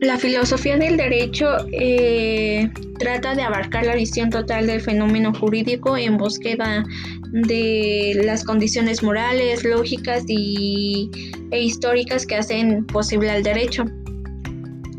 La filosofía del derecho eh, trata de abarcar la visión total del fenómeno jurídico en búsqueda de las condiciones morales, lógicas y, e históricas que hacen posible al derecho,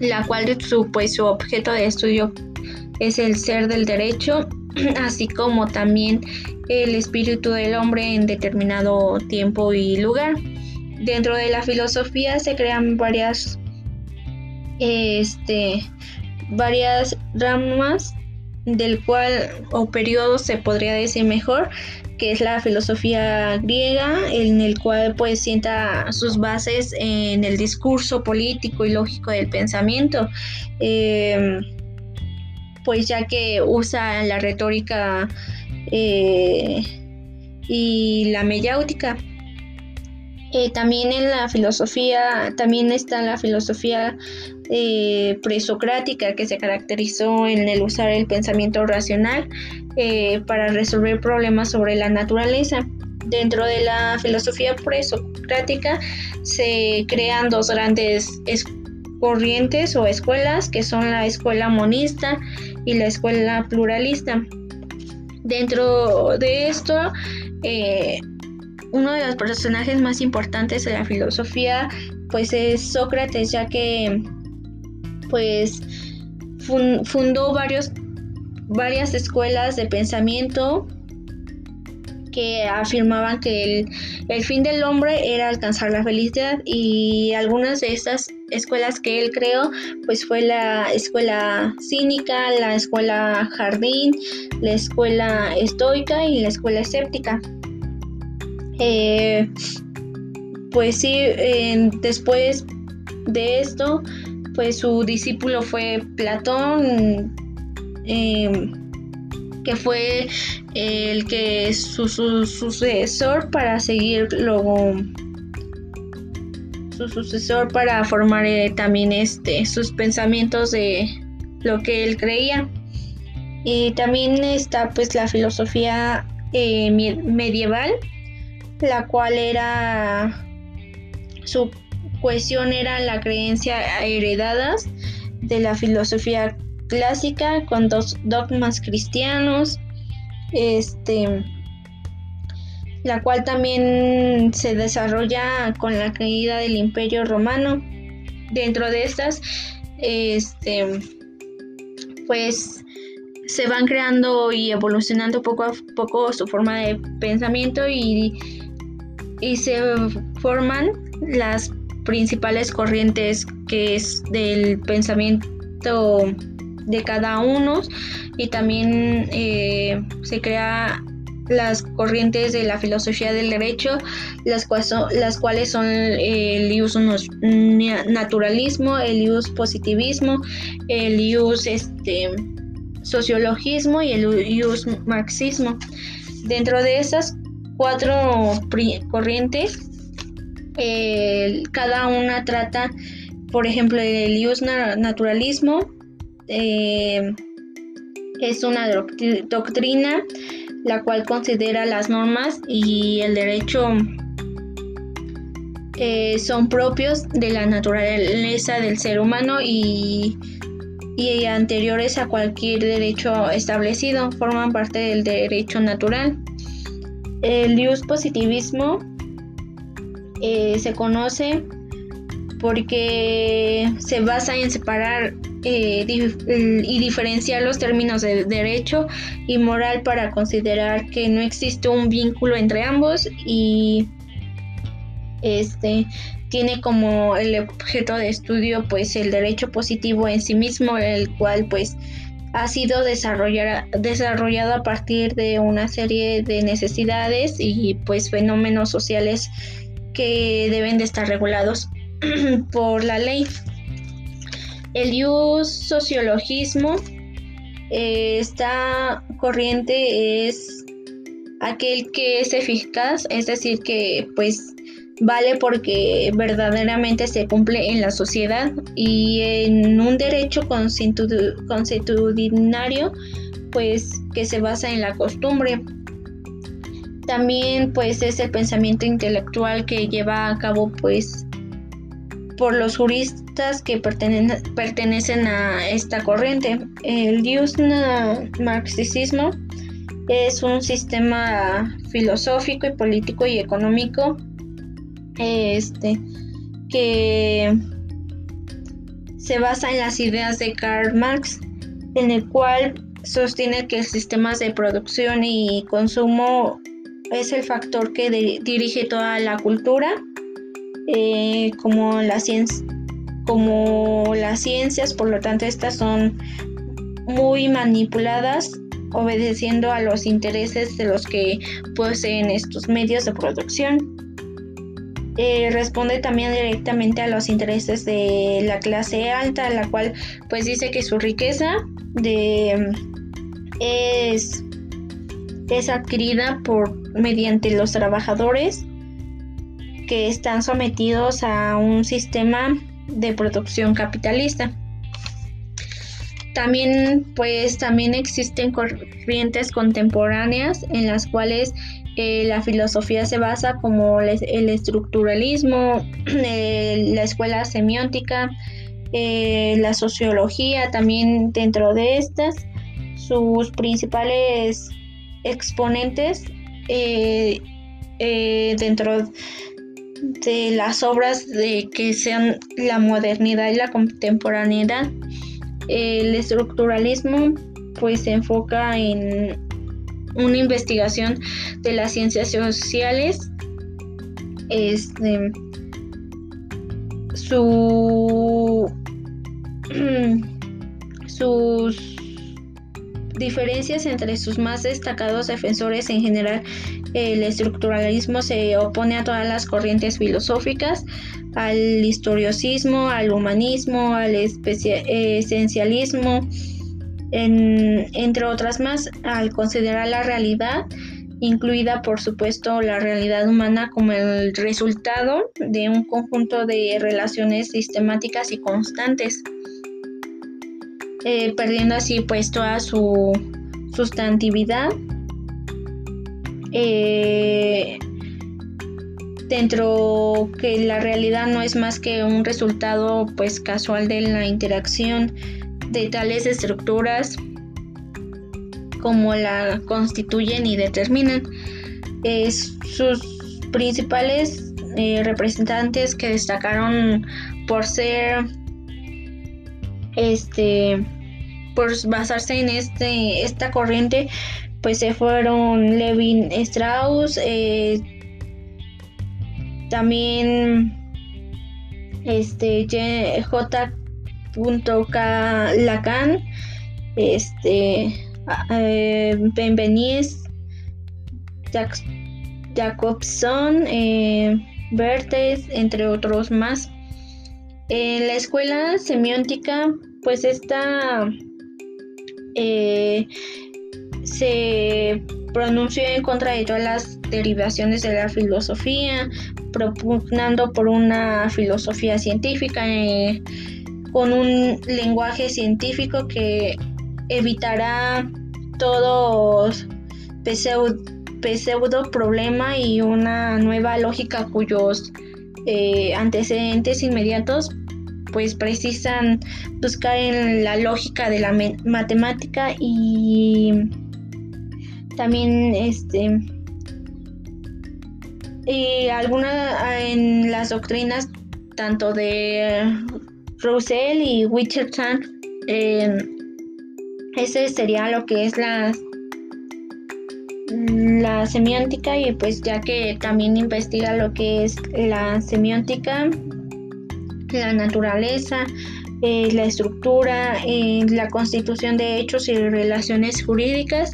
la cual su, pues, su objeto de estudio es el ser del derecho, así como también el espíritu del hombre en determinado tiempo y lugar. Dentro de la filosofía se crean varias este, varias ramas del cual o periodos se podría decir mejor que es la filosofía griega en el cual pues sienta sus bases en el discurso político y lógico del pensamiento. Em, pues ya que usa la retórica eh, y la meyáutica eh, también en la filosofía, también está la filosofía eh, presocrática que se caracterizó en el usar el pensamiento racional eh, para resolver problemas sobre la naturaleza. Dentro de la filosofía presocrática se crean dos grandes corrientes o escuelas que son la escuela monista y la escuela pluralista. Dentro de esto, uno de los personajes más importantes de la filosofía pues es Sócrates ya que pues fundó varios, varias escuelas de pensamiento que afirmaban que el, el, fin del hombre era alcanzar la felicidad y algunas de estas escuelas que él creó pues fue la escuela cínica, la escuela jardín, la escuela estoica y la escuela escéptica. Eh, pues sí, después de esto, pues su discípulo fue Platón, em, que fue el que su, su, sucesor para seguir luego su sucesor para formar eh, también este sus pensamientos de lo que él creía. Y también está pues la filosofía eh, medieval la cual era su cuestión era la creencia heredadas de la filosofía clásica con dos dogmas cristianos este la cual también se desarrolla con la caída del imperio romano. Dentro de estas este pues se van creando y evolucionando poco a poco su forma de pensamiento y y se forman las principales corrientes que es del pensamiento de cada uno y también eh, se crea las corrientes de la filosofía del derecho, las, cuales son, las cuales son el ius naturalismo, el ius positivismo, el ius este, sociologismo y el ius marxismo. Dentro de esas cuatro corrientes. cada una trata, por ejemplo, el ius naturalismo. Eh, es una doctrina la cual considera las normas y el derecho eh, son propios de la naturaleza del ser humano y, y anteriores a cualquier derecho establecido, forman parte del derecho natural. El Dios positivismo eh, se conoce porque se basa en separar eh, y diferenciar los términos de derecho y moral para considerar que no existe un vínculo entre ambos y este tiene como el objeto de estudio pues el derecho positivo en sí mismo el cual pues ha sido desarrollado a partir de una serie de necesidades y pues fenómenos sociales que deben de estar regulados por la ley. El ius sociologismo, eh, esta corriente es aquel que es eficaz, es decir, que pues vale porque verdaderamente se cumple en la sociedad y en un derecho constitucionario pues que se basa en la costumbre. También pues es el pensamiento intelectual que lleva a cabo pues por los juristas que pertenecen a esta corriente. El marxismo es un sistema filosófico y político y económico este, que se basa en las ideas de Karl Marx, en el cual sostiene que el sistema de producción y consumo es el factor que dirige toda la cultura eh, como las ciencias, por lo tanto estas son muy manipuladas obedeciendo a los intereses de los que poseen estos medios de producción. Eh, responde también directamente a los intereses de la clase alta, la cual pues dice que su riqueza es, es adquirida por mediante los trabajadores que están sometidos a un sistema de producción capitalista. También, pues, también existen corrientes contemporáneas en las cuales eh, la filosofía se basa como el estructuralismo, la escuela semiótica, eh, la sociología, también dentro de estas, sus principales exponentes eh, dentro de las obras de que sean la modernidad y la contemporaneidad. El estructuralismo pues se enfoca en una investigación de las ciencias sociales. Este, su, sus diferencias entre sus más destacados defensores en general el estructuralismo se opone a todas las corrientes filosóficas, al historiosismo, al humanismo, al esencialismo, entre otras más, al considerar la realidad, incluida por supuesto la realidad humana como el resultado de un conjunto de relaciones sistemáticas y constantes, eh, perdiendo así pues toda su sustantividad eh, dentro que la realidad no es más que un resultado pues casual de la interacción de tales estructuras como la constituyen y determinan. sus principales eh, representantes que destacaron por ser este por basarse en este esta corriente pues se fueron Levin Strauss, eh, también este J. Lacan, este eh, Jacobson, eh, entre otros más. En la escuela semiótica, pues esta eh, se pronunció en contra de todas las derivaciones de la filosofía, propugnando por una filosofía científica eh, con un lenguaje científico que evitará todos pseudo, problema y una nueva lógica cuyos eh, antecedentes inmediatos pues precisan buscar en la lógica de la matemática y también este y alguna en las doctrinas tanto de Russell y Wicherton eh, ese sería lo que es la la semiótica y pues ya que también investiga lo que es la semiótica la naturaleza eh, la estructura eh, la constitución de hechos y relaciones jurídicas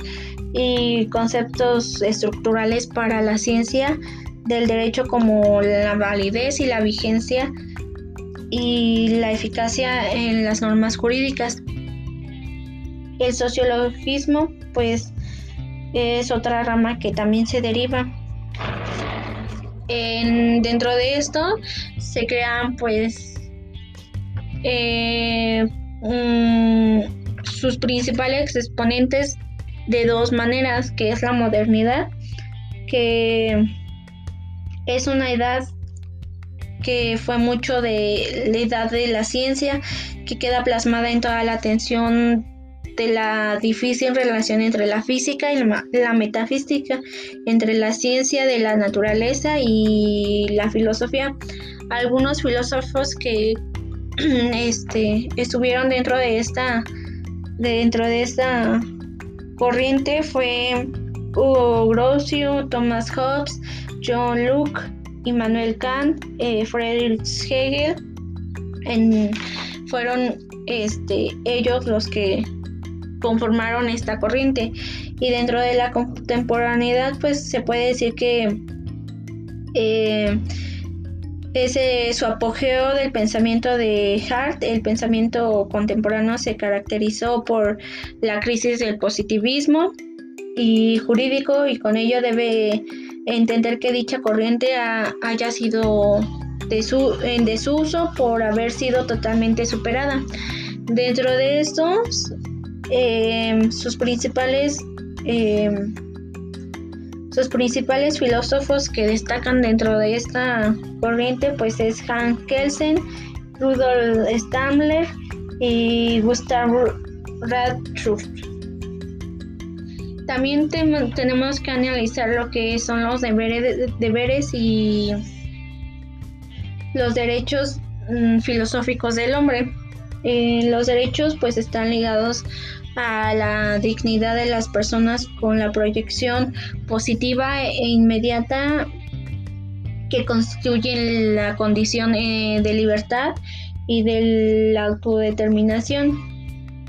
y conceptos estructurales para la ciencia del derecho como la validez y la vigencia y la eficacia en las normas jurídicas. El sociologismo pues es otra rama que también se deriva. dentro de esto se crean pues eh, sus principales exponentes de dos maneras, que es la modernidad, que es una edad que fue mucho de la edad de la ciencia, que queda plasmada en toda la atención de la difícil relación entre la física y la metafísica, entre la ciencia de la naturaleza y la filosofía. Algunos filósofos que este, estuvieron dentro de esta dentro de esta corriente fue Hugo Grocio, Thomas Hobbes, John Locke, Immanuel Kant, eh, Friedrich Hegel. fueron este, ellos los que conformaron esta corriente. Y dentro de la contemporaneidad, pues se puede decir que eh, ese, su apogeo del pensamiento de Hart, el pensamiento contemporáneo se caracterizó por la crisis del positivismo y jurídico y con ello debe entender que dicha corriente haya sido en desuso por haber sido totalmente superada. Dentro de estos, em, sus principales em, sus principales filósofos que destacan dentro de esta corriente pues es Hans Kelsen, Rudolf Stammler y Gustav Radruff. También tenemos que analizar lo que son los deberes, y los derechos mm, filosóficos del hombre. Eh, los derechos pues están ligados a la dignidad de las personas con la proyección positiva e inmediata que constituyen la condición eh, de libertad y de la autodeterminación.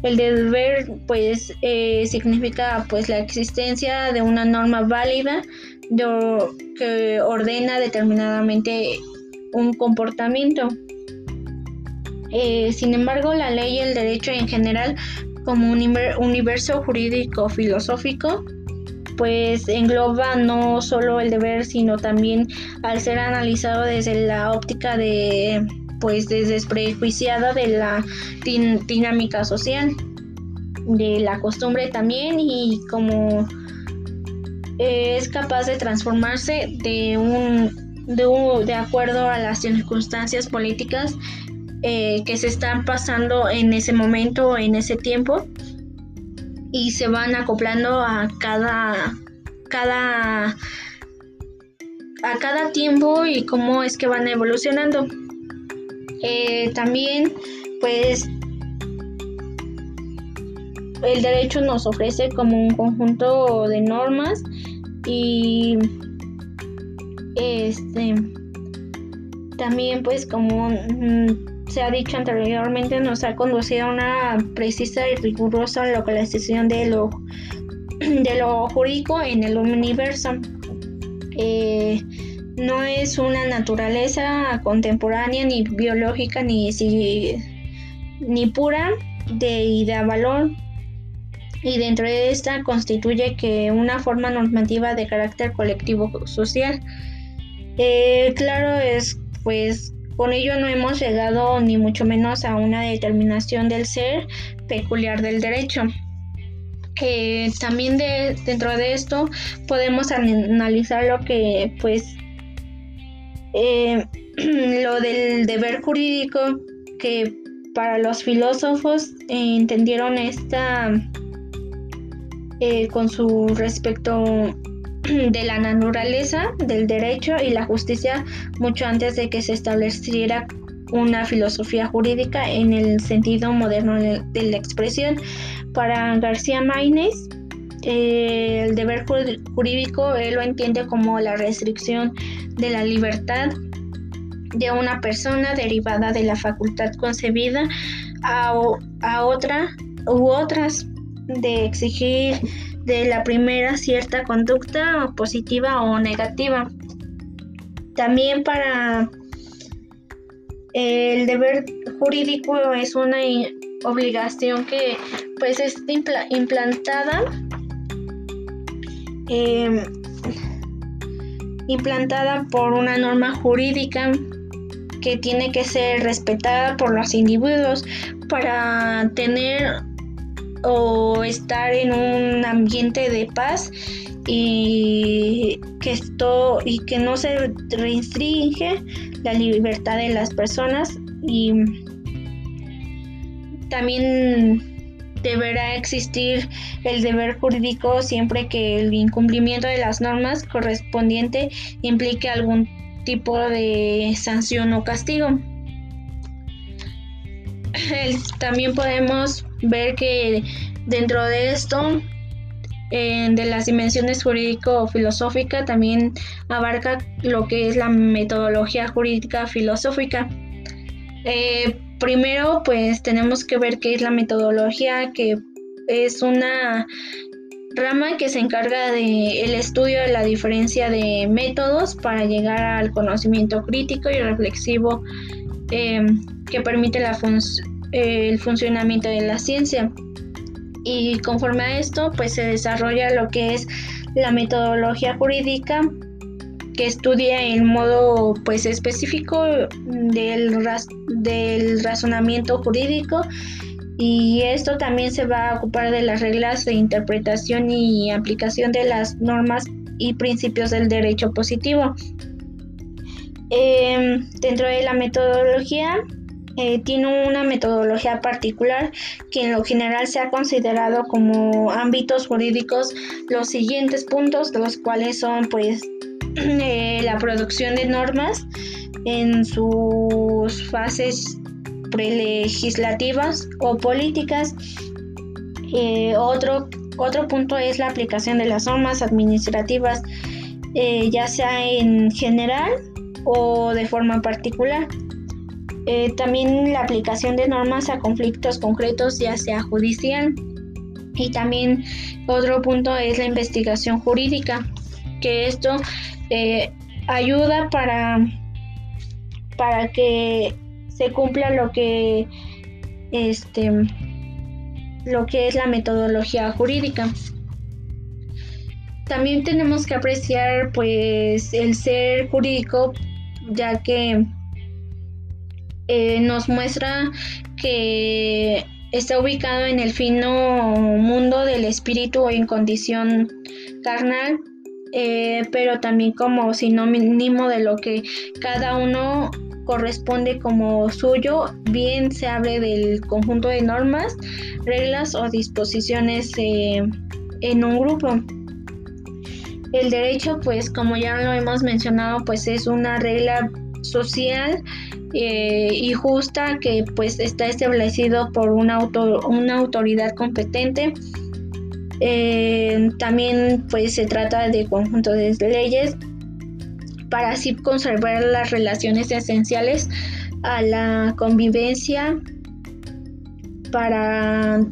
El deber pues eh, significa pues la existencia de una norma válida que ordena determinadamente un comportamiento. Eh, sin embargo, la ley y el derecho en general como un universo jurídico filosófico, pues engloba no solo el deber, sino también al ser analizado desde la óptica de pues desprejuiciada de la dinámica social, de la costumbre también y como es capaz de transformarse de un de, un, de acuerdo a las circunstancias políticas eh, que se están pasando en ese momento, en ese tiempo, y se van acoplando a cada, cada, a cada tiempo y cómo es que van evolucionando. Eh, también, pues, el derecho nos ofrece como un conjunto de normas y este también pues como se ha dicho anteriormente, nos ha conducido a una precisa y rigurosa localización de lo, de lo jurídico en el universo. Eh, no es una naturaleza contemporánea, ni biológica, ni, ni pura de idea valor. Y dentro de esta constituye que una forma normativa de carácter colectivo social. Eh, claro, es pues con ello no hemos llegado ni mucho menos a una determinación del ser peculiar del derecho. también de, dentro de esto podemos analizar lo que pues eh, lo del deber jurídico que para los filósofos entendieron esta eh, con su respecto de la naturaleza, del derecho y la justicia mucho antes de que se estableciera una filosofía jurídica en el sentido moderno de la expresión. Para García Maínez, el deber jurídico él lo entiende como la restricción de la libertad de una persona derivada de la facultad concebida a, a otra u otras de exigir de la primera cierta conducta positiva o negativa. También para el deber jurídico es una obligación que pues es implantada em, implantada por una norma jurídica que tiene que ser respetada por los individuos para tener o estar en un ambiente de paz y que esto y que no se restringe la libertad de las personas y también deberá existir el deber jurídico siempre que el incumplimiento de las normas correspondiente implique algún tipo de sanción o castigo. También podemos ver que dentro de esto, de las dimensiones jurídico-filosófica, también abarca lo que es la metodología jurídica filosófica. Eh, primero, pues tenemos que ver qué es la metodología, que es una rama que se encarga del estudio de la diferencia de métodos para llegar al conocimiento crítico y reflexivo eh, que permite el funcionamiento de la ciencia. Y conforme a esto, pues se desarrolla lo que es la metodología jurídica que estudia el modo pues específico del, del razonamiento jurídico y esto también se va a ocupar de las reglas de interpretación y aplicación de las normas y principios del derecho positivo. Em, dentro de la metodología eh, tiene una metodología particular que en lo general se ha considerado como ámbitos jurídicos los siguientes puntos, los cuales son pues eh, la producción de normas en sus fases prelegislativas o políticas. Eh, otro, otro punto es la aplicación de las normas administrativas, eh, ya sea en general o de forma particular. también la aplicación de normas a conflictos concretos, ya sea judicial. Y también otro punto es la investigación jurídica, que esto eh, ayuda para, para que se cumpla lo que este lo que es la metodología jurídica. También tenemos que apreciar pues el ser jurídico ya que eh, nos muestra que está ubicado en el fino mundo del espíritu en condición carnal eh, pero también como sinónimo de lo que cada uno corresponde como suyo, bien se hable del conjunto de normas, reglas o disposiciones eh, en un grupo. El derecho, pues como ya lo hemos mencionado, pues es una regla social eh, y justa que pues está establecido por una, una autoridad competente eh, también pues se trata de conjunto de leyes para así conservar las relaciones esenciales a la convivencia para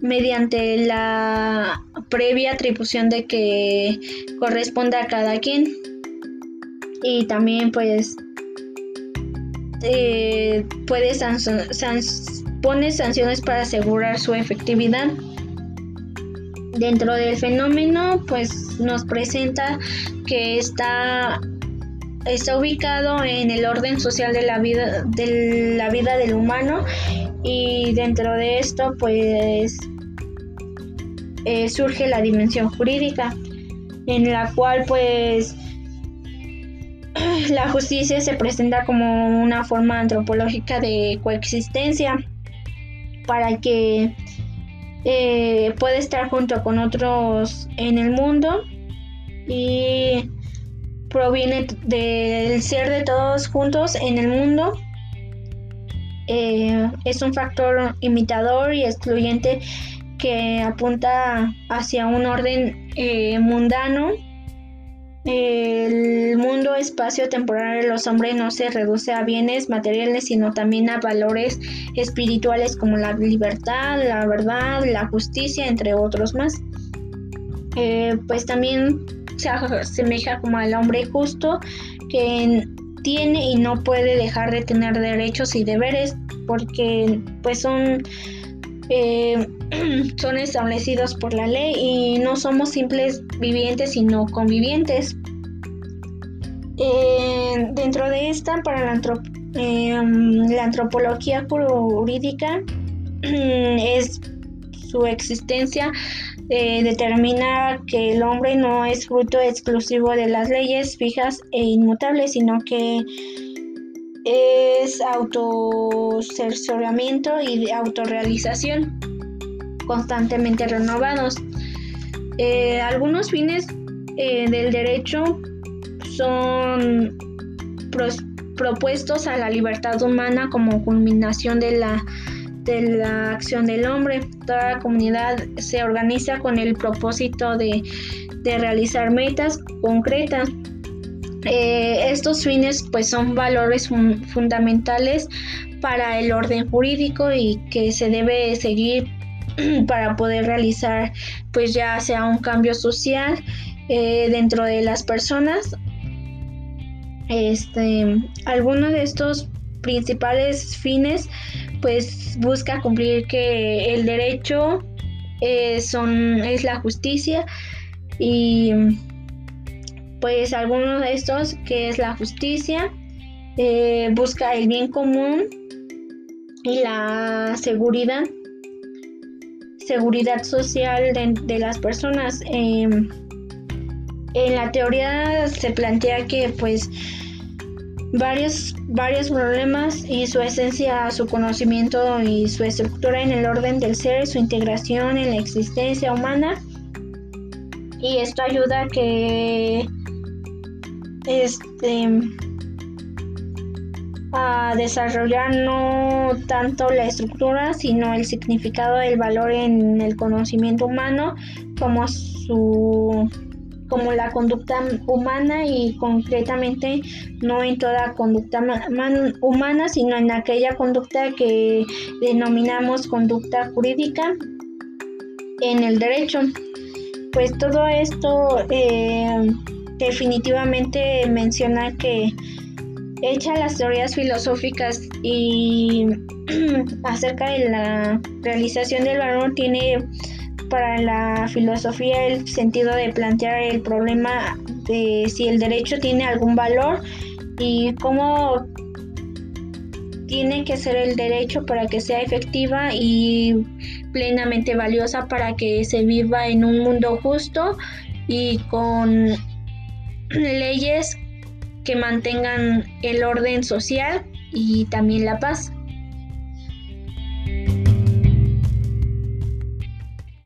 mediante la previa atribución de que corresponda a cada quien. Y también pues eh, pone sanciones para asegurar su efectividad Dentro del fenómeno, pues nos presenta que está, está ubicado en el orden social de la vida, de la vida del humano. Y dentro de esto, pues eh, surge la dimensión jurídica, en la cual pues la justicia se presenta como una forma antropológica de coexistencia para que eh, puede estar junto con otros en el mundo y proviene del ser de todos juntos en el mundo. Eh, es un factor imitador y excluyente que apunta hacia un orden eh, mundano el mundo espacio-temporal de los hombres no se reduce a bienes materiales, sino también a valores espirituales como la libertad, la verdad, la justicia, entre otros más. Eh, pues también se asemeja como al hombre justo que tiene y no puede dejar de tener derechos y deberes porque pues son eh, son establecidos por la ley y no somos simples vivientes, sino convivientes. Eh, dentro de esta, para la, eh, la antropología jurídica, es su existencia eh, determina que el hombre no es fruto exclusivo de las leyes fijas e inmutables, sino que es autocercioramiento y de autorrealización constantemente renovados. Eh, algunos fines eh, del derecho son propuestos a la libertad humana como culminación de la, de la acción del hombre. Toda la comunidad se organiza con el propósito de, realizar metas concretas. Eh, estos fines pues son valores fundamentales para el orden jurídico y que se debe seguir para poder realizar pues ya sea un cambio social eh, dentro de las personas. Este, alguno de estos principales fines pues busca cumplir que el derecho eh, son, es la justicia y pues alguno de estos que es la justicia eh, busca el bien común y la seguridad seguridad social de, las personas. Em, en la teoría se plantea que pues varios, varios problemas y su esencia, su conocimiento y su estructura en el orden del ser, su integración en la existencia humana. Y esto ayuda a que este a desarrollar no tanto la estructura, sino el significado del valor en el conocimiento humano, como su como la conducta humana y concretamente no en toda conducta humana, sino en aquella conducta que denominamos conducta jurídica en el derecho. Pues todo esto eh, definitivamente menciona que hecha las teorías filosóficas y acerca de la realización del valor tiene para la filosofía el sentido de plantear el problema de si el derecho tiene algún valor y cómo tiene que ser el derecho para que sea efectiva y plenamente valiosa para que se viva en un mundo justo y con leyes que mantengan el orden social y también la paz.